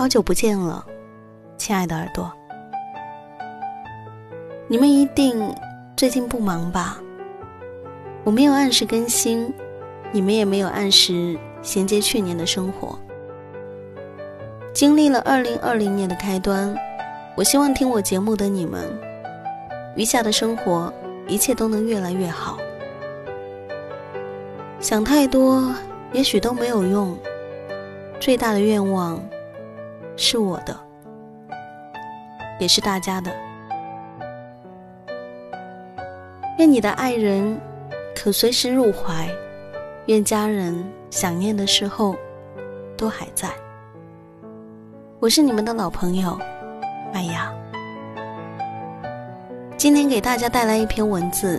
好久不见了，亲爱的耳朵。你们一定最近不忙吧？我没有按时更新，你们也没有按时衔接去年的生活。经历了二零二零年的开端，我希望听我节目的你们，余下的生活一切都能越来越好。想太多，也许都没有用。最大的愿望。是我的，也是大家的。愿你的爱人可随时入怀，愿家人想念的时候都还在。我是你们的老朋友麦芽，今天给大家带来一篇文字，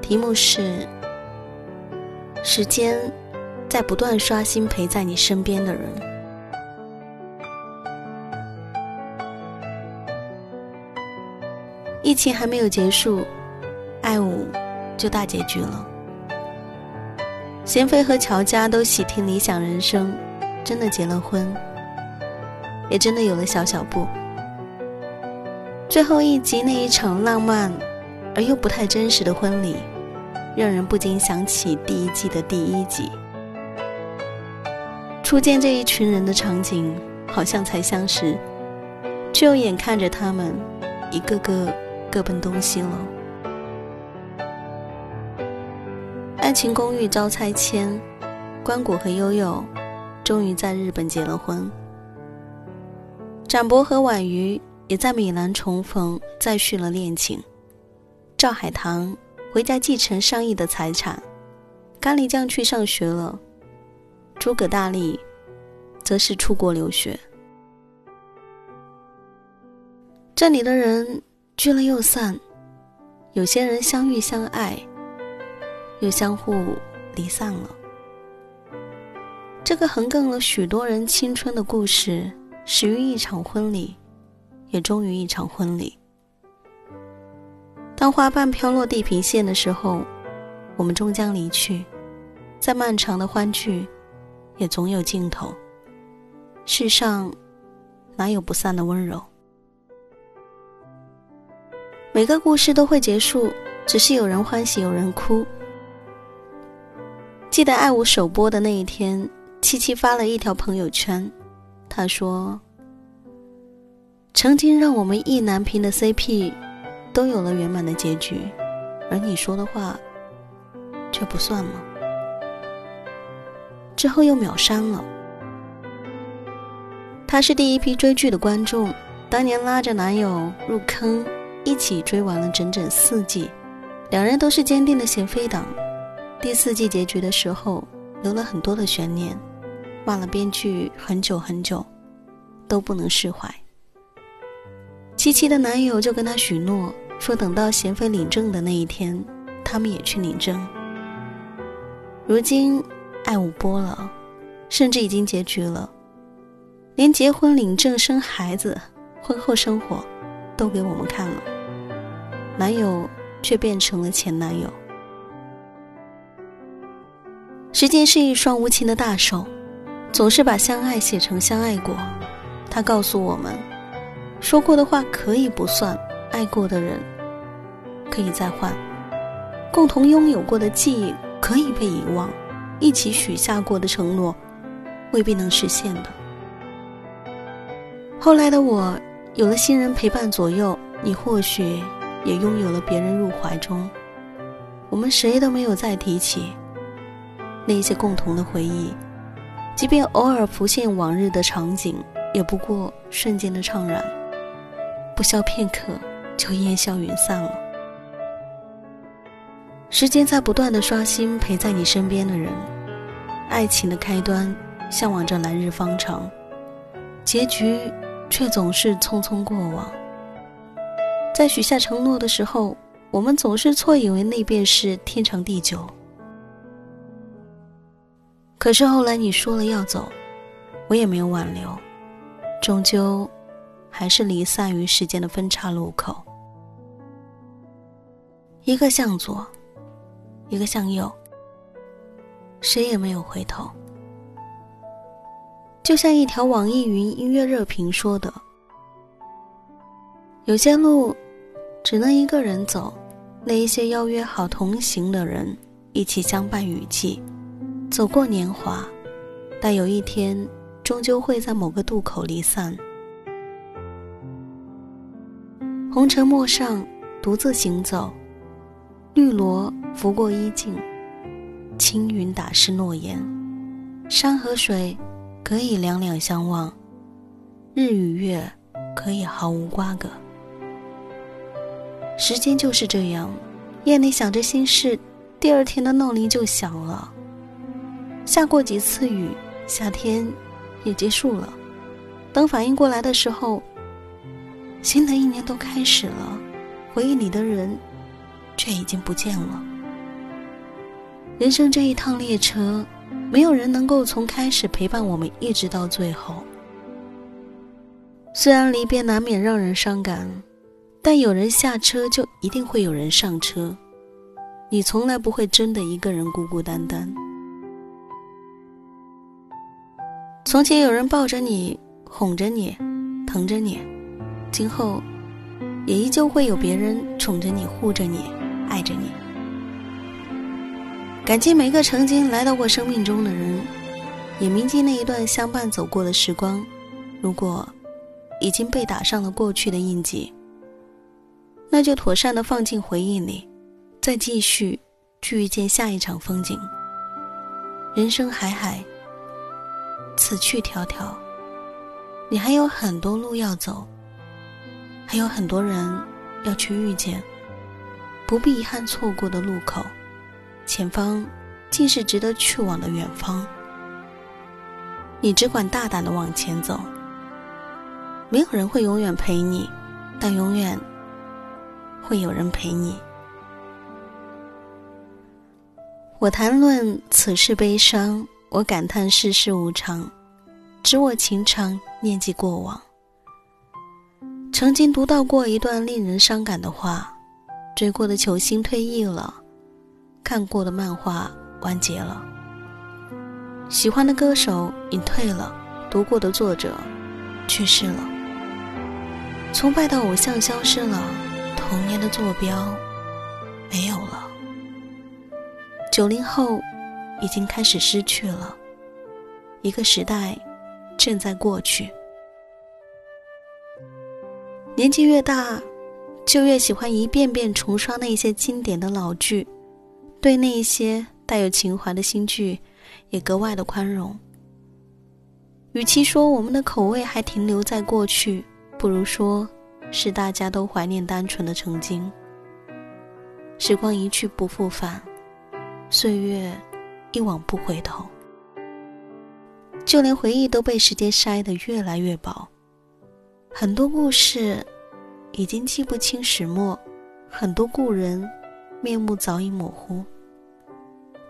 题目是：时间在不断刷新陪在你身边的人。疫情还没有结束，爱五就大结局了。贤妃和乔家都喜听理想人生，真的结了婚，也真的有了小小布。最后一集那一场浪漫而又不太真实的婚礼，让人不禁想起第一季的第一集。初见这一群人的场景，好像才相识，却又眼看着他们一个个。各奔东西了。爱情公寓遭拆迁，关谷和悠悠终于在日本结了婚。展博和婉瑜也在米兰重逢，再续了恋情。赵海棠回家继承上亿的财产，甘梨酱去上学了，诸葛大力则是出国留学。这里的人。聚了又散，有些人相遇相爱，又相互离散了。这个横亘了许多人青春的故事，始于一场婚礼，也终于一场婚礼。当花瓣飘落地平线的时候，我们终将离去。再漫长的欢聚，也总有尽头。世上哪有不散的温柔？每个故事都会结束，只是有人欢喜有人哭。记得爱五首播的那一天，七七发了一条朋友圈，他说：“曾经让我们意难平的 CP，都有了圆满的结局，而你说的话，却不算吗？”之后又秒删了。他是第一批追剧的观众，当年拉着男友入坑。一起追完了整整四季，两人都是坚定的贤妃党。第四季结局的时候，留了很多的悬念，骂了编剧很久很久，都不能释怀。七七的男友就跟她许诺，说等到贤妃领证的那一天，他们也去领证。如今爱五播了，甚至已经结局了，连结婚领证生孩子、婚后生活，都给我们看了。男友却变成了前男友。时间是一双无情的大手，总是把相爱写成相爱过。他告诉我们，说过的话可以不算，爱过的人可以再换，共同拥有过的记忆可以被遗忘，一起许下过的承诺未必能实现的。后来的我有了新人陪伴左右，你或许。也拥有了别人入怀中，我们谁都没有再提起那些共同的回忆，即便偶尔浮现往日的场景，也不过瞬间的怅然，不消片刻就烟消云散了。时间在不断的刷新陪在你身边的人，爱情的开端向往着来日方长，结局却总是匆匆过往。在许下承诺的时候，我们总是错以为那便是天长地久。可是后来你说了要走，我也没有挽留，终究还是离散于时间的分岔路口。一个向左，一个向右，谁也没有回头。就像一条网易云音乐热评说的：“有些路。”只能一个人走，那一些邀约好同行的人，一起相伴雨季，走过年华，但有一天，终究会在某个渡口离散。红尘陌上，独自行走，绿萝拂过衣襟，青云打湿诺言，山和水可以两两相望，日与月可以毫无瓜葛。时间就是这样，夜里想着心事，第二天的闹铃就响了。下过几次雨，夏天也结束了。等反应过来的时候，新的一年都开始了，回忆里的人却已经不见了。人生这一趟列车，没有人能够从开始陪伴我们一直到最后。虽然离别难免让人伤感。但有人下车，就一定会有人上车。你从来不会真的一个人孤孤单单。从前有人抱着你，哄着你，疼着你，今后也依旧会有别人宠着你，护着你，爱着你。感激每个曾经来到过生命中的人，也铭记那一段相伴走过的时光。如果已经被打上了过去的印记。那就妥善的放进回忆里，再继续去遇见下一场风景。人生海海，此去迢迢，你还有很多路要走，还有很多人要去遇见。不必遗憾错过的路口，前方尽是值得去往的远方。你只管大胆的往前走，没有人会永远陪你，但永远。会有人陪你。我谈论此事悲伤，我感叹世事无常，知我情长，念及过往。曾经读到过一段令人伤感的话：追过的球星退役了，看过的漫画完结了，喜欢的歌手隐退了，读过的作者去世了，崇拜的偶像消失了。童年的坐标没有了。九零后已经开始失去了，一个时代正在过去。年纪越大，就越喜欢一遍遍重刷那些经典的老剧，对那一些带有情怀的新剧也格外的宽容。与其说我们的口味还停留在过去，不如说是大家都怀念单纯的曾经。时光一去不复返，岁月一往不回头，就连回忆都被时间筛得越来越薄。很多故事已经记不清始末，很多故人面目早已模糊。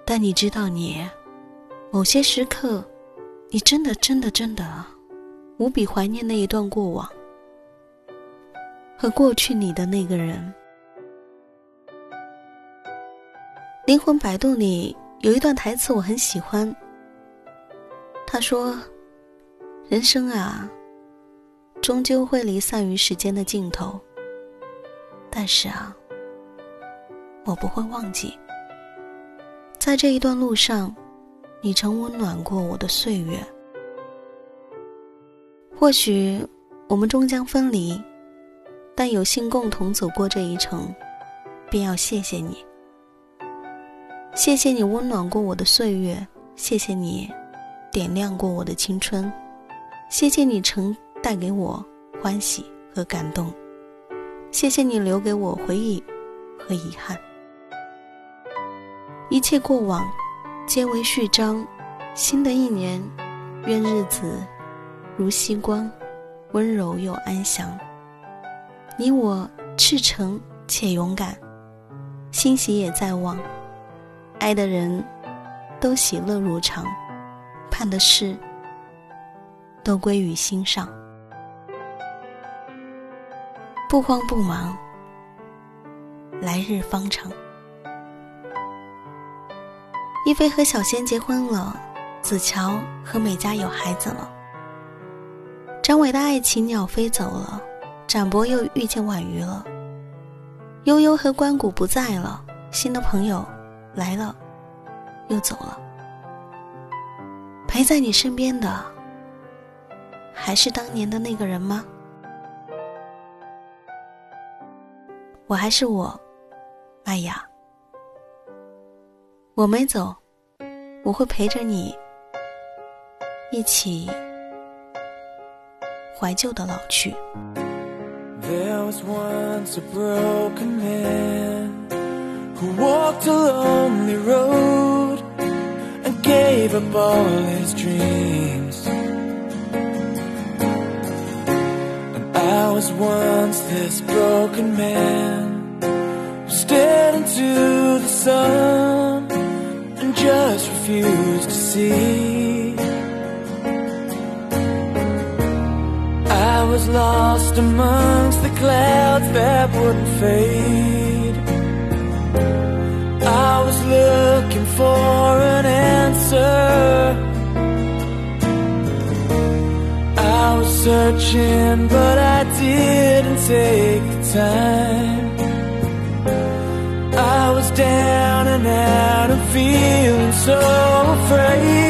但你知道，你某些时刻，你真的真的真的无比怀念那一段过往和过去你的那个人。灵魂摆渡里有一段台词我很喜欢，他说：“人生啊。”终究会离散于时间的尽头，但是啊，我不会忘记，在这一段路上，你曾温暖过我的岁月。或许我们终将分离，但有幸共同走过这一程，便要谢谢你。谢谢你温暖过我的岁月，谢谢你点亮过我的青春，谢谢你曾。带给我欢喜和感动，谢谢你留给我回忆和遗憾。一切过往皆为序章，新的一年，愿日子如夕光，温柔又安详。你我赤诚且勇敢，欣喜也在望，爱的人都喜乐如常，盼的事都归于心上。不慌不忙，来日方长。一菲和小仙结婚了，子乔和美嘉有孩子了。张伟的爱情鸟飞走了，展博又遇见婉瑜了。悠悠和关谷不在了，新的朋友来了，又走了。陪在你身边的，还是当年的那个人吗？我还是我，麦雅。我没走，我会陪着你一起怀旧的老去。There was once a broken man who walked a lonely road and gave up all his dreams. And I was once this broken man who stared into the sun and just refused to see. Was lost amongst the clouds that wouldn't fade. I was looking for an answer I was searching, but I didn't take the time. I was down and out and feeling so afraid.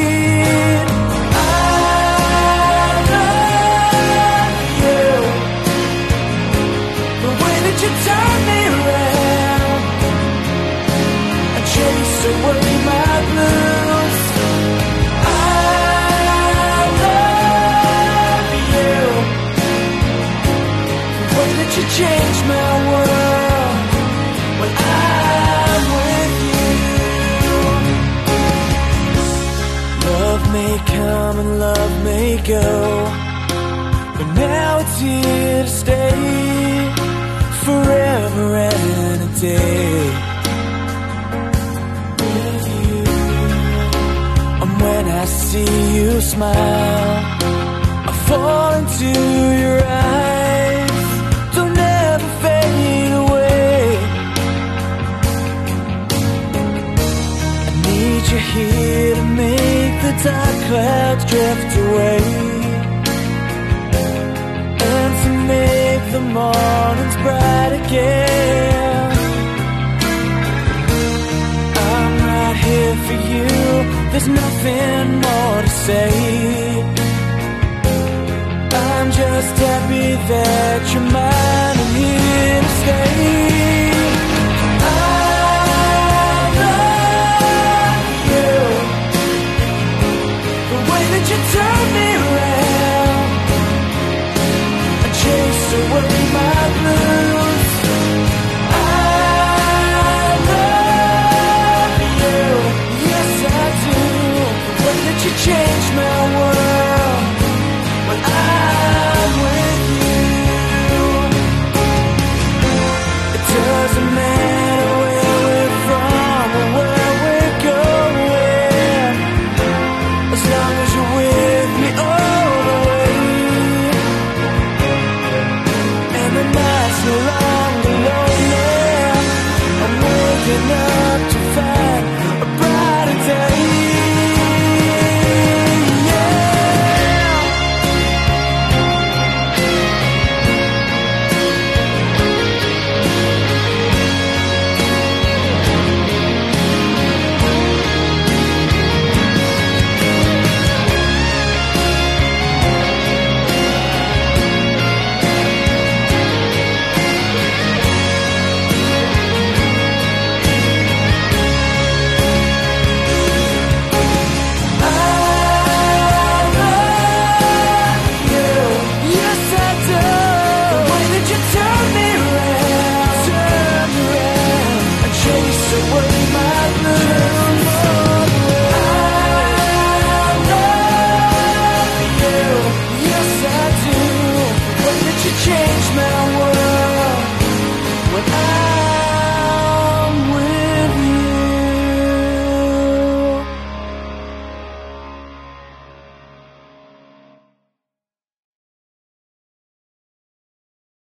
Day. And when I see you smile, I fall into your eyes Don't ever fade away. I need you here to make the dark clouds drift away. And to make the mornings bright again. There's nothing more to say. I'm just happy that you're mine.